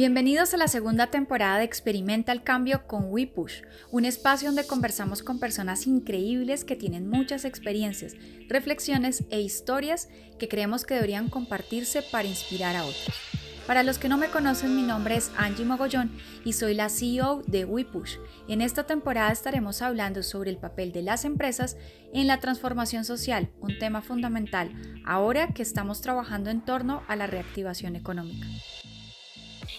Bienvenidos a la segunda temporada de Experimenta el Cambio con WePush, un espacio donde conversamos con personas increíbles que tienen muchas experiencias, reflexiones e historias que creemos que deberían compartirse para inspirar a otros. Para los que no me conocen, mi nombre es Angie Mogollón y soy la CEO de WePush. En esta temporada estaremos hablando sobre el papel de las empresas en la transformación social, un tema fundamental ahora que estamos trabajando en torno a la reactivación económica.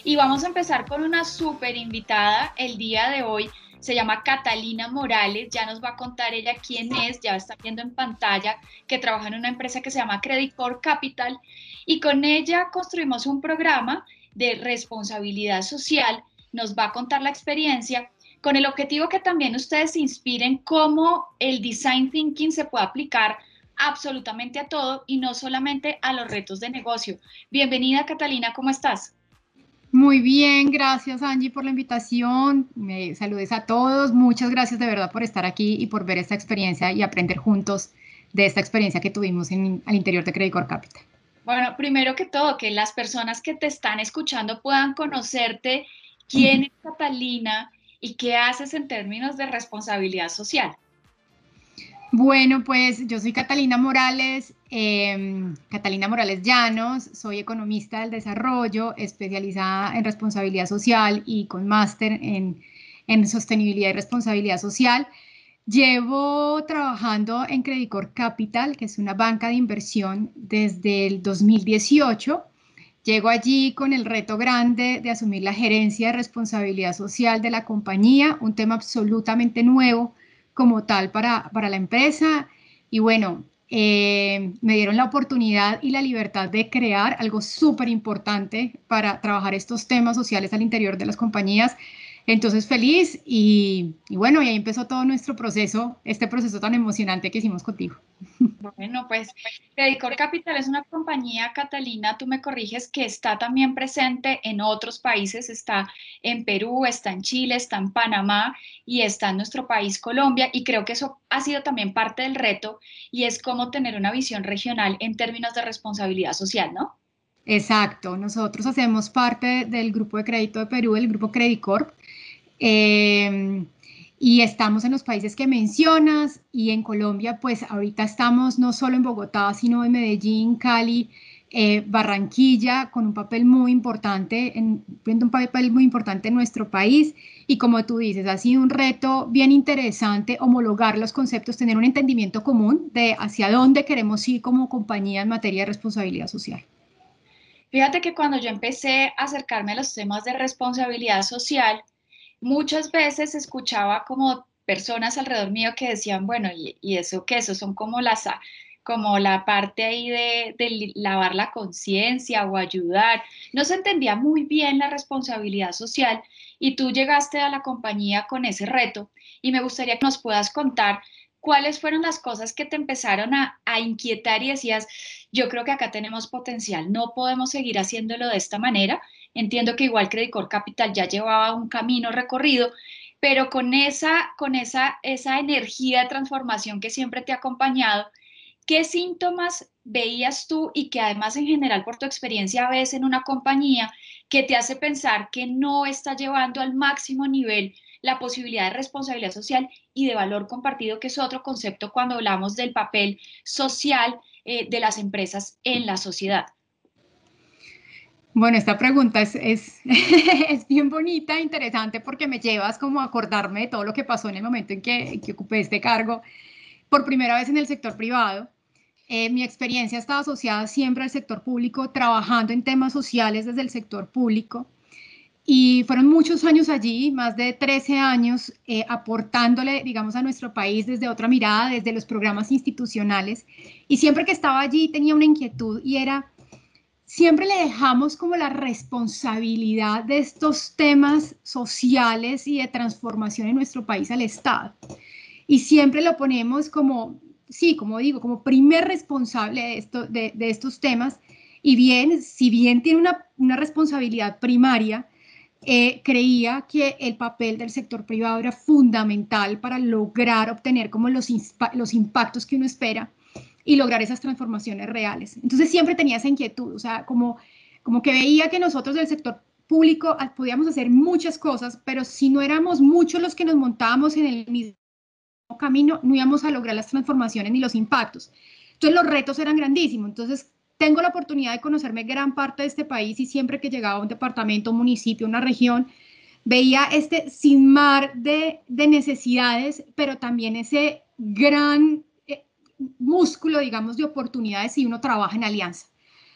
Y vamos a empezar con una súper invitada el día de hoy. Se llama Catalina Morales, ya nos va a contar ella quién es, ya está viendo en pantalla que trabaja en una empresa que se llama Credit Core Capital y con ella construimos un programa de responsabilidad social, nos va a contar la experiencia con el objetivo que también ustedes se inspiren cómo el design thinking se puede aplicar absolutamente a todo y no solamente a los retos de negocio. Bienvenida Catalina, ¿cómo estás? Muy bien, gracias Angie por la invitación. Me saludes a todos. Muchas gracias de verdad por estar aquí y por ver esta experiencia y aprender juntos de esta experiencia que tuvimos en, al interior de Credit Core Capital. Bueno, primero que todo, que las personas que te están escuchando puedan conocerte quién es Catalina y qué haces en términos de responsabilidad social. Bueno, pues yo soy Catalina Morales, em, Catalina Morales Llanos, soy economista del desarrollo, especializada en responsabilidad social y con máster en, en, sostenibilidad y responsabilidad social. Llevo trabajando en Credicor Capital, que es una banca de inversión, desde el 2018. Llego allí con el reto grande de asumir la gerencia de responsabilidad social de la compañía, un tema absolutamente nuevo como tal para, para la empresa. Y bueno, eh, me dieron la oportunidad y la libertad de crear algo súper importante para trabajar estos temas sociales al interior de las compañías. Entonces feliz y, bueno, y ahí empezó todo nuestro proceso, este proceso tan emocionante que hicimos contigo. Bueno, pues Credicor Capital es una compañía, Catalina, tú me corriges, que está también presente en otros países, está en Perú, está en Chile, está en Panamá y está en nuestro país Colombia. Y creo que eso ha sido también parte del reto y es cómo tener una visión regional en términos de responsabilidad social, ¿no? Exacto, nosotros hacemos parte del grupo de crédito de Perú, el grupo Credicorp, eh, y estamos en los países que mencionas y en Colombia, pues ahorita estamos no solo en Bogotá, sino en Medellín, Cali, eh, Barranquilla, con un papel muy importante, en, un papel muy importante en nuestro país. Y como tú dices, ha sido un reto bien interesante homologar los conceptos, tener un entendimiento común de hacia dónde queremos ir como compañía en materia de responsabilidad social. Fíjate que cuando yo empecé a acercarme a los temas de responsabilidad social, muchas veces escuchaba como personas alrededor mío que decían, bueno, ¿y, eso qué? Eso son como las como la parte ahí de, de lavar la conciencia o ayudar. No se entendía muy bien la responsabilidad social y tú llegaste a la compañía con ese reto y me gustaría que nos puedas contar cuáles fueron las cosas que te empezaron a, inquietar y decías, yo creo que acá tenemos potencial, no podemos seguir haciéndolo de esta manera. Entiendo que igual Credicor Capital ya llevaba un camino recorrido, pero con esa, con esa, esa energía de transformación que siempre te ha acompañado, ¿qué síntomas veías tú y que además en general por tu experiencia ves en una compañía que te hace pensar que no está llevando al máximo nivel la posibilidad de responsabilidad social y de valor compartido, que es otro concepto cuando hablamos del papel social eh, de las empresas en la sociedad. Bueno, esta pregunta es, es, es, bien bonita, interesante, porque me llevas como a acordarme de todo lo que pasó en el momento en que, que ocupé este cargo por primera vez en el sector privado. Eh, mi experiencia estaba asociada siempre al sector público, trabajando en temas sociales desde el sector público. Y fueron muchos años allí, más de 13 años, eh, aportándole, digamos, a nuestro país desde otra mirada, desde los programas institucionales. Y siempre que estaba allí tenía una inquietud y era, siempre le dejamos como la responsabilidad de estos temas sociales y de transformación en nuestro país al Estado. Y siempre lo ponemos como, sí, como digo, como primer responsable de, esto, de, de estos temas. Y bien, si bien tiene una, una responsabilidad primaria, eh, creía que el papel del sector privado era fundamental para lograr obtener como los, los impactos que uno espera y lograr esas transformaciones reales. Entonces siempre tenía esa inquietud, o sea, como, como que veía que nosotros del sector público podíamos hacer muchas cosas, pero si no éramos muchos los que nos montábamos en el mismo camino, no íbamos a lograr las transformaciones ni los impactos. Entonces los retos eran grandísimos. Entonces tengo la oportunidad de conocerme gran parte de este país y siempre que llegaba a un departamento, un municipio, una región, veía este sin mar de, de necesidades, pero también ese gran eh, músculo, digamos, de oportunidades si uno trabaja en alianza.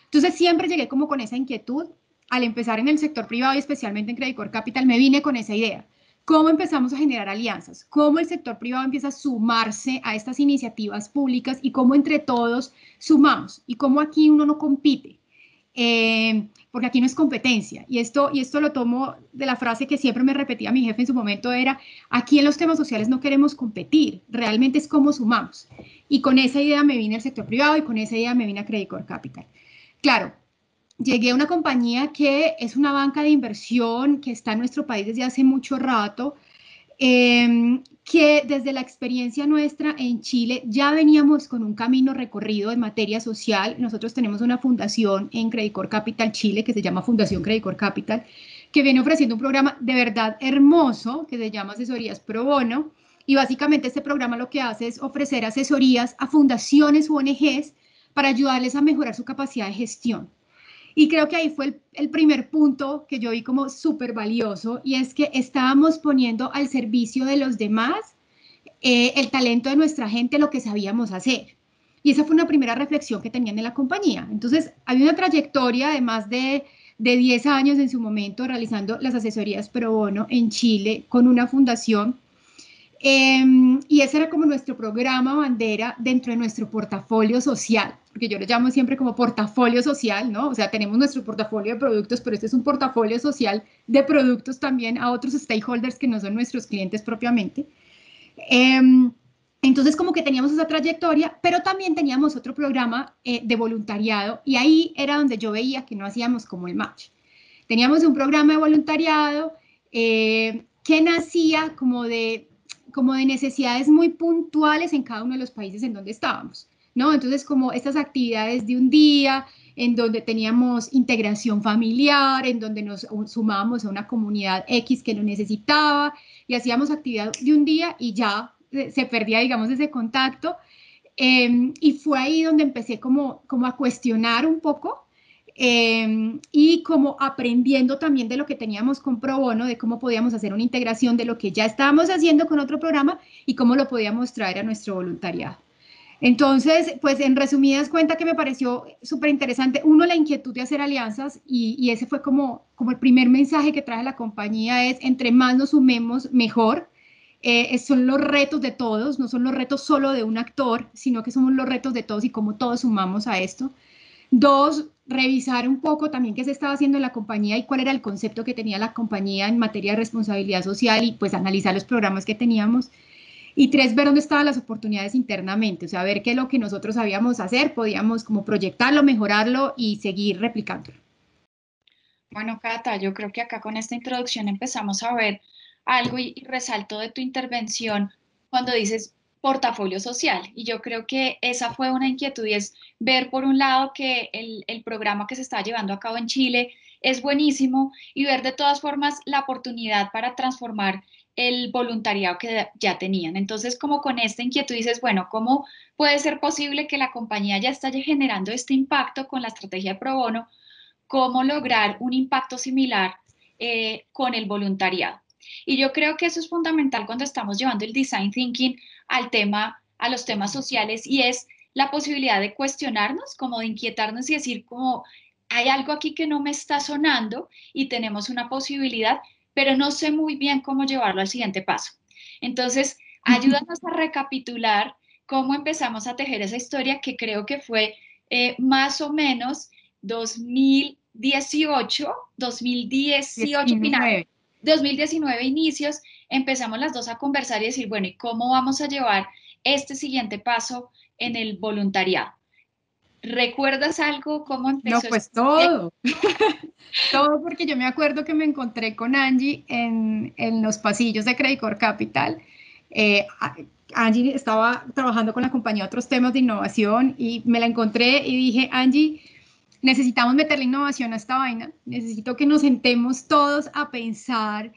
Entonces siempre llegué como con esa inquietud. Al empezar en el sector privado y especialmente en Credit Capital, me vine con esa idea. ¿Cómo empezamos a generar alianzas? ¿Cómo el sector privado empieza a sumarse a estas iniciativas públicas y cómo entre todos sumamos? Y cómo aquí uno no compite. Eh, porque aquí no es competencia. Y esto, y esto lo tomo de la frase que siempre me repetía mi jefe en su momento, era, aquí en los temas sociales no queremos competir, realmente es cómo sumamos. Y con esa idea me vine al sector privado y con esa idea me vine a Credit Capital. Claro, llegué a una compañía que es una banca de inversión que está en nuestro país desde hace mucho rato, Em, que desde la experiencia nuestra en Chile ya veníamos con un camino recorrido en materia social. Nosotros tenemos una fundación en Credicor Capital Chile que se llama Fundación Credicor Capital, que viene ofreciendo un programa de verdad hermoso que se llama Asesorías Pro Bono. Y básicamente este programa lo que hace es ofrecer asesorías a fundaciones u ONGs para ayudarles a mejorar su capacidad de gestión. Y creo que ahí fue el, primer punto que yo vi como súper valioso y es que estábamos poniendo al servicio de los demás eh, el talento de nuestra gente, lo que sabíamos hacer. Y esa fue una primera reflexión que tenían en la compañía. Entonces, había una trayectoria de más de, de 10 años en su momento realizando las asesorías pro bono en Chile con una fundación Em, y ese era como nuestro programa bandera dentro de nuestro portafolio social, porque yo lo llamo siempre como portafolio social, ¿no? O sea, tenemos nuestro portafolio de productos, pero este es un portafolio social de productos también a otros stakeholders que no son nuestros clientes propiamente. Em, entonces, como que teníamos esa trayectoria, pero también teníamos otro programa eh, de voluntariado y ahí era donde yo veía que no hacíamos como el match. Teníamos un programa de voluntariado eh, que nacía como de como de necesidades muy puntuales en cada uno de los países en donde estábamos, ¿no? Entonces, como estas actividades de un día, en donde teníamos integración familiar, en donde nos sumábamos a una comunidad X que lo necesitaba y hacíamos actividad de un día y ya se perdía, digamos, ese contacto. Em, y fue ahí donde empecé como, como a cuestionar un poco Em, y como aprendiendo también de lo que teníamos con Pro Bono, de cómo podíamos hacer una integración de lo que ya estábamos haciendo con otro programa y cómo lo podíamos traer a nuestro voluntariado. Entonces, pues en resumidas cuentas que me pareció súper interesante, uno, la inquietud de hacer alianzas y, ese fue como, como el primer mensaje que trae la compañía es, entre más nos sumemos, mejor. Eh, son los retos de todos, no son los retos solo de un actor, sino que somos los retos de todos y cómo todos sumamos a esto. Dos, revisar un poco también qué se estaba haciendo en la compañía y cuál era el concepto que tenía la compañía en materia de responsabilidad social y pues analizar los programas que teníamos. Y tres, ver dónde estaban las oportunidades internamente, o sea, ver qué es lo que nosotros sabíamos hacer, podíamos como proyectarlo, mejorarlo y seguir replicándolo. Bueno, Cata, yo creo que acá con esta introducción empezamos a ver algo y, resalto de tu intervención cuando dices portafolio social. Y yo creo que esa fue una inquietud y es ver por un lado que el, el, programa que se está llevando a cabo en Chile es buenísimo y ver de todas formas la oportunidad para transformar el voluntariado que ya tenían. Entonces, como con esta inquietud dices, bueno, ¿cómo puede ser posible que la compañía ya esté generando este impacto con la estrategia de pro bono? ¿Cómo lograr un impacto similar eh, con el voluntariado? Y yo creo que eso es fundamental cuando estamos llevando el design thinking al tema, a los temas sociales y es la posibilidad de cuestionarnos, como de inquietarnos y decir como hay algo aquí que no me está sonando y tenemos una posibilidad, pero no sé muy bien cómo llevarlo al siguiente paso. Entonces, ayúdanos a recapitular cómo empezamos a tejer esa historia que creo que fue eh, más o menos 2018, 2018 final, 2019 inicios, empezamos las dos a conversar y decir, bueno, ¿y cómo vamos a llevar este siguiente paso en el voluntariado? ¿Recuerdas algo? ¿Cómo empezó? No, pues todo. todo porque yo me acuerdo que me encontré con Angie en, en los pasillos de Credicor Capital. Eh, Angie estaba trabajando con la compañía otros temas de innovación y me la encontré y dije, Angie, necesitamos meterle innovación a esta vaina, necesito que nos sentemos todos a pensar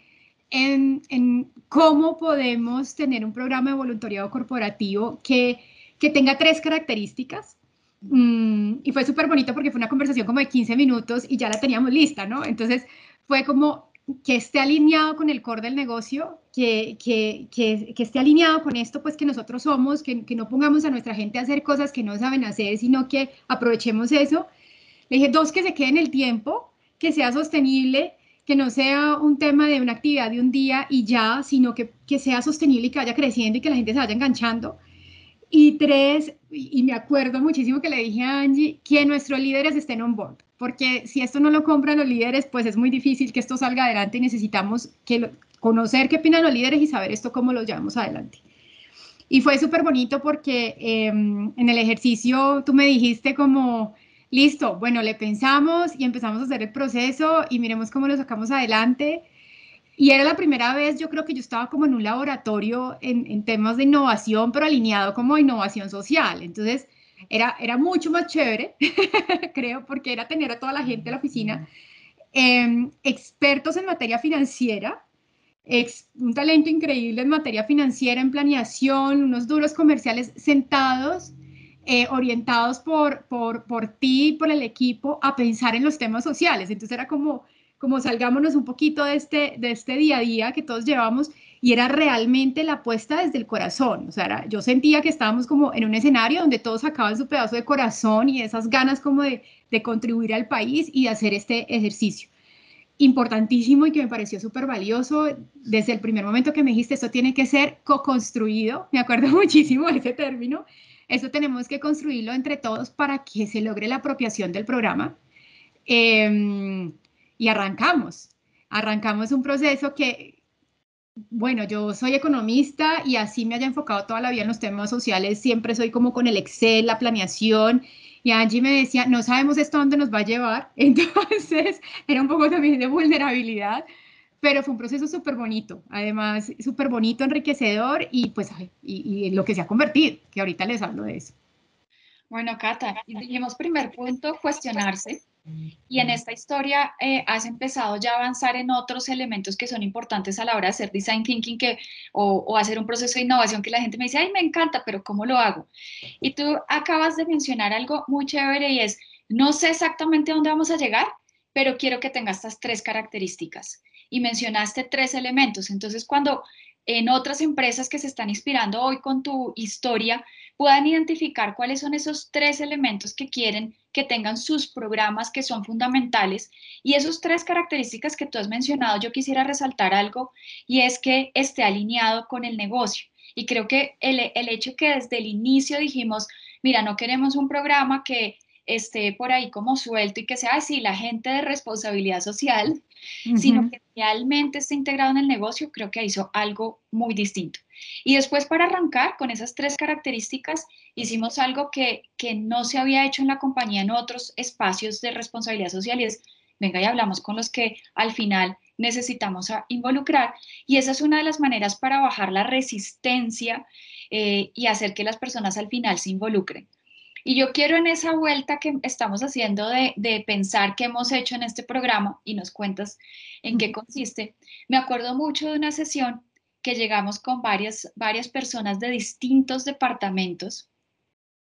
en, en cómo podemos tener un programa de voluntariado corporativo que, que tenga tres características. Mm, y fue súper bonito porque fue una conversación como de 15 minutos y ya la teníamos lista, ¿no? Entonces fue como que esté alineado con el core del negocio, que, que, que, que esté alineado con esto, pues que nosotros somos, que, no pongamos a nuestra gente a hacer cosas que no saben hacer, sino que aprovechemos eso. Le dije, dos, que se quede en el tiempo, que sea sostenible, que no sea un tema de una actividad de un día y ya, sino que, que sea sostenible y que vaya creciendo y que la gente se vaya enganchando. Y tres, y me acuerdo muchísimo que le dije a Angie, que nuestros líderes estén on board, porque si esto no lo compran los líderes, pues es muy difícil que esto salga adelante y necesitamos que conocer qué opinan los líderes y saber esto cómo lo llevamos adelante. Y fue súper bonito porque em, en el ejercicio tú me dijiste como, listo, bueno, le pensamos y empezamos a hacer el proceso y miremos cómo lo sacamos adelante. Y era la primera vez, yo creo que yo estaba como en un laboratorio en, en temas de innovación, pero alineado como innovación social. Entonces, era, era mucho más chévere, creo, porque era tener a toda la gente en la oficina, em, expertos en materia financiera, un talento increíble en materia financiera, en planeación, unos duros comerciales sentados, eh, orientados por, por, por ti, por el equipo, a pensar en los temas sociales. Entonces era como como salgámonos un poquito de este, de este día a día que todos llevamos y era realmente la apuesta desde el corazón. O sea, yo sentía que estábamos como en un escenario donde todos sacaban su pedazo de corazón y esas ganas como de, de contribuir al país y de hacer este ejercicio. Importantísimo y que me pareció súper valioso desde el primer momento que me dijiste, esto tiene que ser co-construido, me acuerdo muchísimo de ese término, eso tenemos que construirlo entre todos para que se logre la apropiación del programa. Eh, y arrancamos. Arrancamos un proceso que, bueno, yo soy economista y así me haya enfocado toda la vida en los temas sociales, siempre soy como con el Excel, la planeación. Y Angie me decía, no sabemos esto dónde nos va a llevar. Entonces, era un poco también de vulnerabilidad, pero fue un proceso súper bonito, además súper bonito, enriquecedor y pues y, lo que se ha convertido, que ahorita les hablo de eso. Bueno, Cata, dijimos primer punto, cuestionarse. Y en esta historia eh, has empezado ya a avanzar en otros elementos que son importantes a la hora de hacer design thinking que, o, hacer un proceso de innovación que la gente me dice, ay, me encanta, pero ¿cómo lo hago? Y tú acabas de mencionar algo muy chévere y es, no sé exactamente dónde vamos a llegar, pero quiero que tenga estas tres características. Y mencionaste tres elementos. Entonces, cuando en otras empresas que se están inspirando hoy con tu historia, puedan identificar cuáles son esos tres elementos que quieren que tengan sus programas que son fundamentales. Y esos tres características que tú has mencionado, yo quisiera resaltar algo y es que esté alineado con el negocio. Y creo que el, el hecho que desde el inicio dijimos, mira, no queremos un programa que esté por ahí como suelto y que sea así la gente de responsabilidad social, sino que realmente esté integrado en el negocio, creo que hizo algo muy distinto. Y después para arrancar con esas tres características, hicimos algo que, que no se había hecho en la compañía en otros espacios de responsabilidad social y es, venga y hablamos con los que al final necesitamos involucrar. Y esa es una de las maneras para bajar la resistencia eh, y hacer que las personas al final se involucren. Y yo quiero en esa vuelta que estamos haciendo de, de, pensar qué hemos hecho en este programa y nos cuentas en qué consiste, me acuerdo mucho de una sesión que llegamos con varias, varias personas de distintos departamentos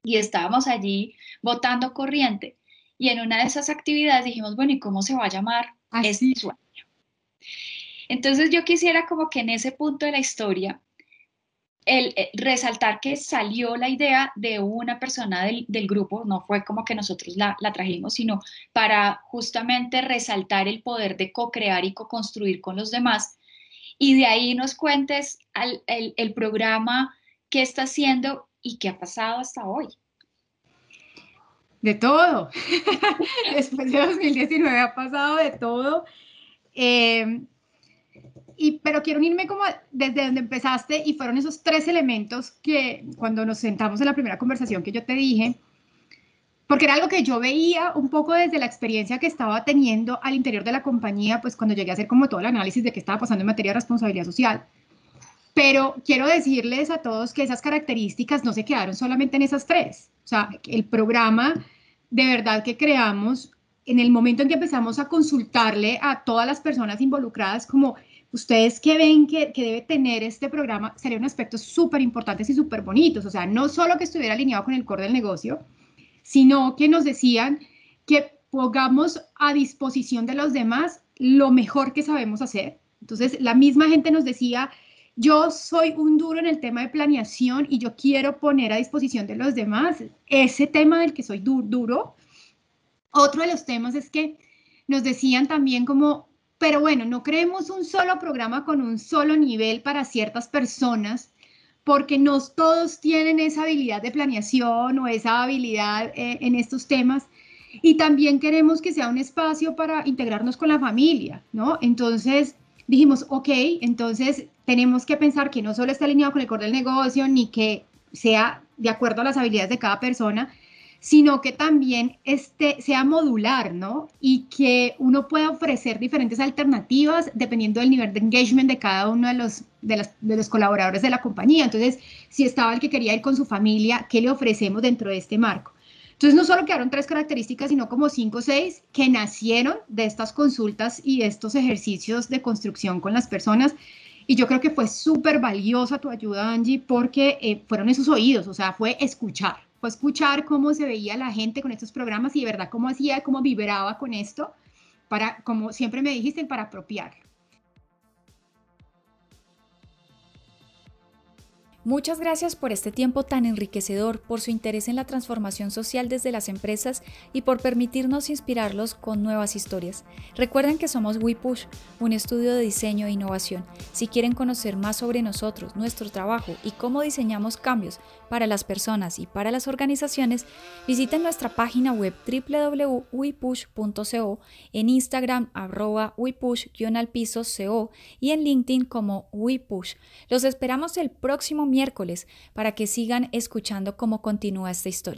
y estábamos allí votando corriente. Y en una de esas actividades dijimos, bueno, ¿y cómo se va a llamar este sueño? Entonces yo quisiera como que en ese punto de la historia el, eh, resaltar que salió la idea de una persona del, grupo, no fue como que nosotros la, trajimos, sino para justamente resaltar el poder de co-crear y co-construir con los demás. Y de ahí nos cuentes el, el programa, qué está haciendo y qué ha pasado hasta hoy. De todo. Después de 2019 ha pasado de todo. Eh, pero quiero unirme como desde donde empezaste y fueron esos tres elementos que cuando nos sentamos en la primera conversación que yo te dije, porque era algo que yo veía un poco desde la experiencia que estaba teniendo al interior de la compañía, pues cuando llegué a hacer como todo el análisis de qué estaba pasando en materia de responsabilidad social. Pero quiero decirles a todos que esas características no se quedaron solamente en esas tres. O sea, el programa de verdad que creamos en el momento en que empezamos a consultarle a todas las personas involucradas, como ustedes que ven que, que debe tener este programa, serían aspectos súper importantes y súper bonitos. O sea, no solo que estuviera alineado con el core del negocio, sino que nos decían que pongamos a disposición de los demás lo mejor que sabemos hacer. Entonces, la misma gente nos decía, yo soy un duro en el tema de planeación y yo quiero poner a disposición de los demás ese tema del que soy duro. Otro de los temas es que nos decían también como, pero bueno, no creemos un solo programa con un solo nivel para ciertas personas, porque no todos tienen esa habilidad de planeación o esa habilidad eh, en estos temas. Y también queremos que sea un espacio para integrarnos con la familia, ¿no? Entonces dijimos, ok, entonces tenemos que pensar que no solo está alineado con el core del negocio, ni que sea de acuerdo a las habilidades de cada persona, sino que también este, sea modular, ¿no? Y que uno pueda ofrecer diferentes alternativas dependiendo del nivel de engagement de cada uno de los, de, los colaboradores de la compañía. Entonces, si estaba el que quería ir con su familia, ¿qué le ofrecemos dentro de este marco? Entonces, no solo quedaron tres características, sino como cinco o seis que nacieron de estas consultas y estos ejercicios de construcción con las personas. Y yo creo que fue súper valiosa tu ayuda, Angie, porque eh, fueron esos oídos, o sea, fue escuchar, escuchar cómo se veía la gente con estos programas y de verdad cómo hacía, cómo vibraba con esto, para, como siempre me dijiste, para apropiar. Muchas gracias por este tiempo tan enriquecedor, por su interés en la transformación social desde las empresas y por permitirnos inspirarlos con nuevas historias. Recuerden que somos WePush, un estudio de diseño e innovación. Si quieren conocer más sobre nosotros, nuestro trabajo y cómo diseñamos cambios para las personas y para las organizaciones, visiten nuestra página web www.wepush.co, en Instagram arroba wepush-co y en LinkedIn como WePush. Los esperamos el próximo miércoles para que sigan escuchando cómo continúa esta historia.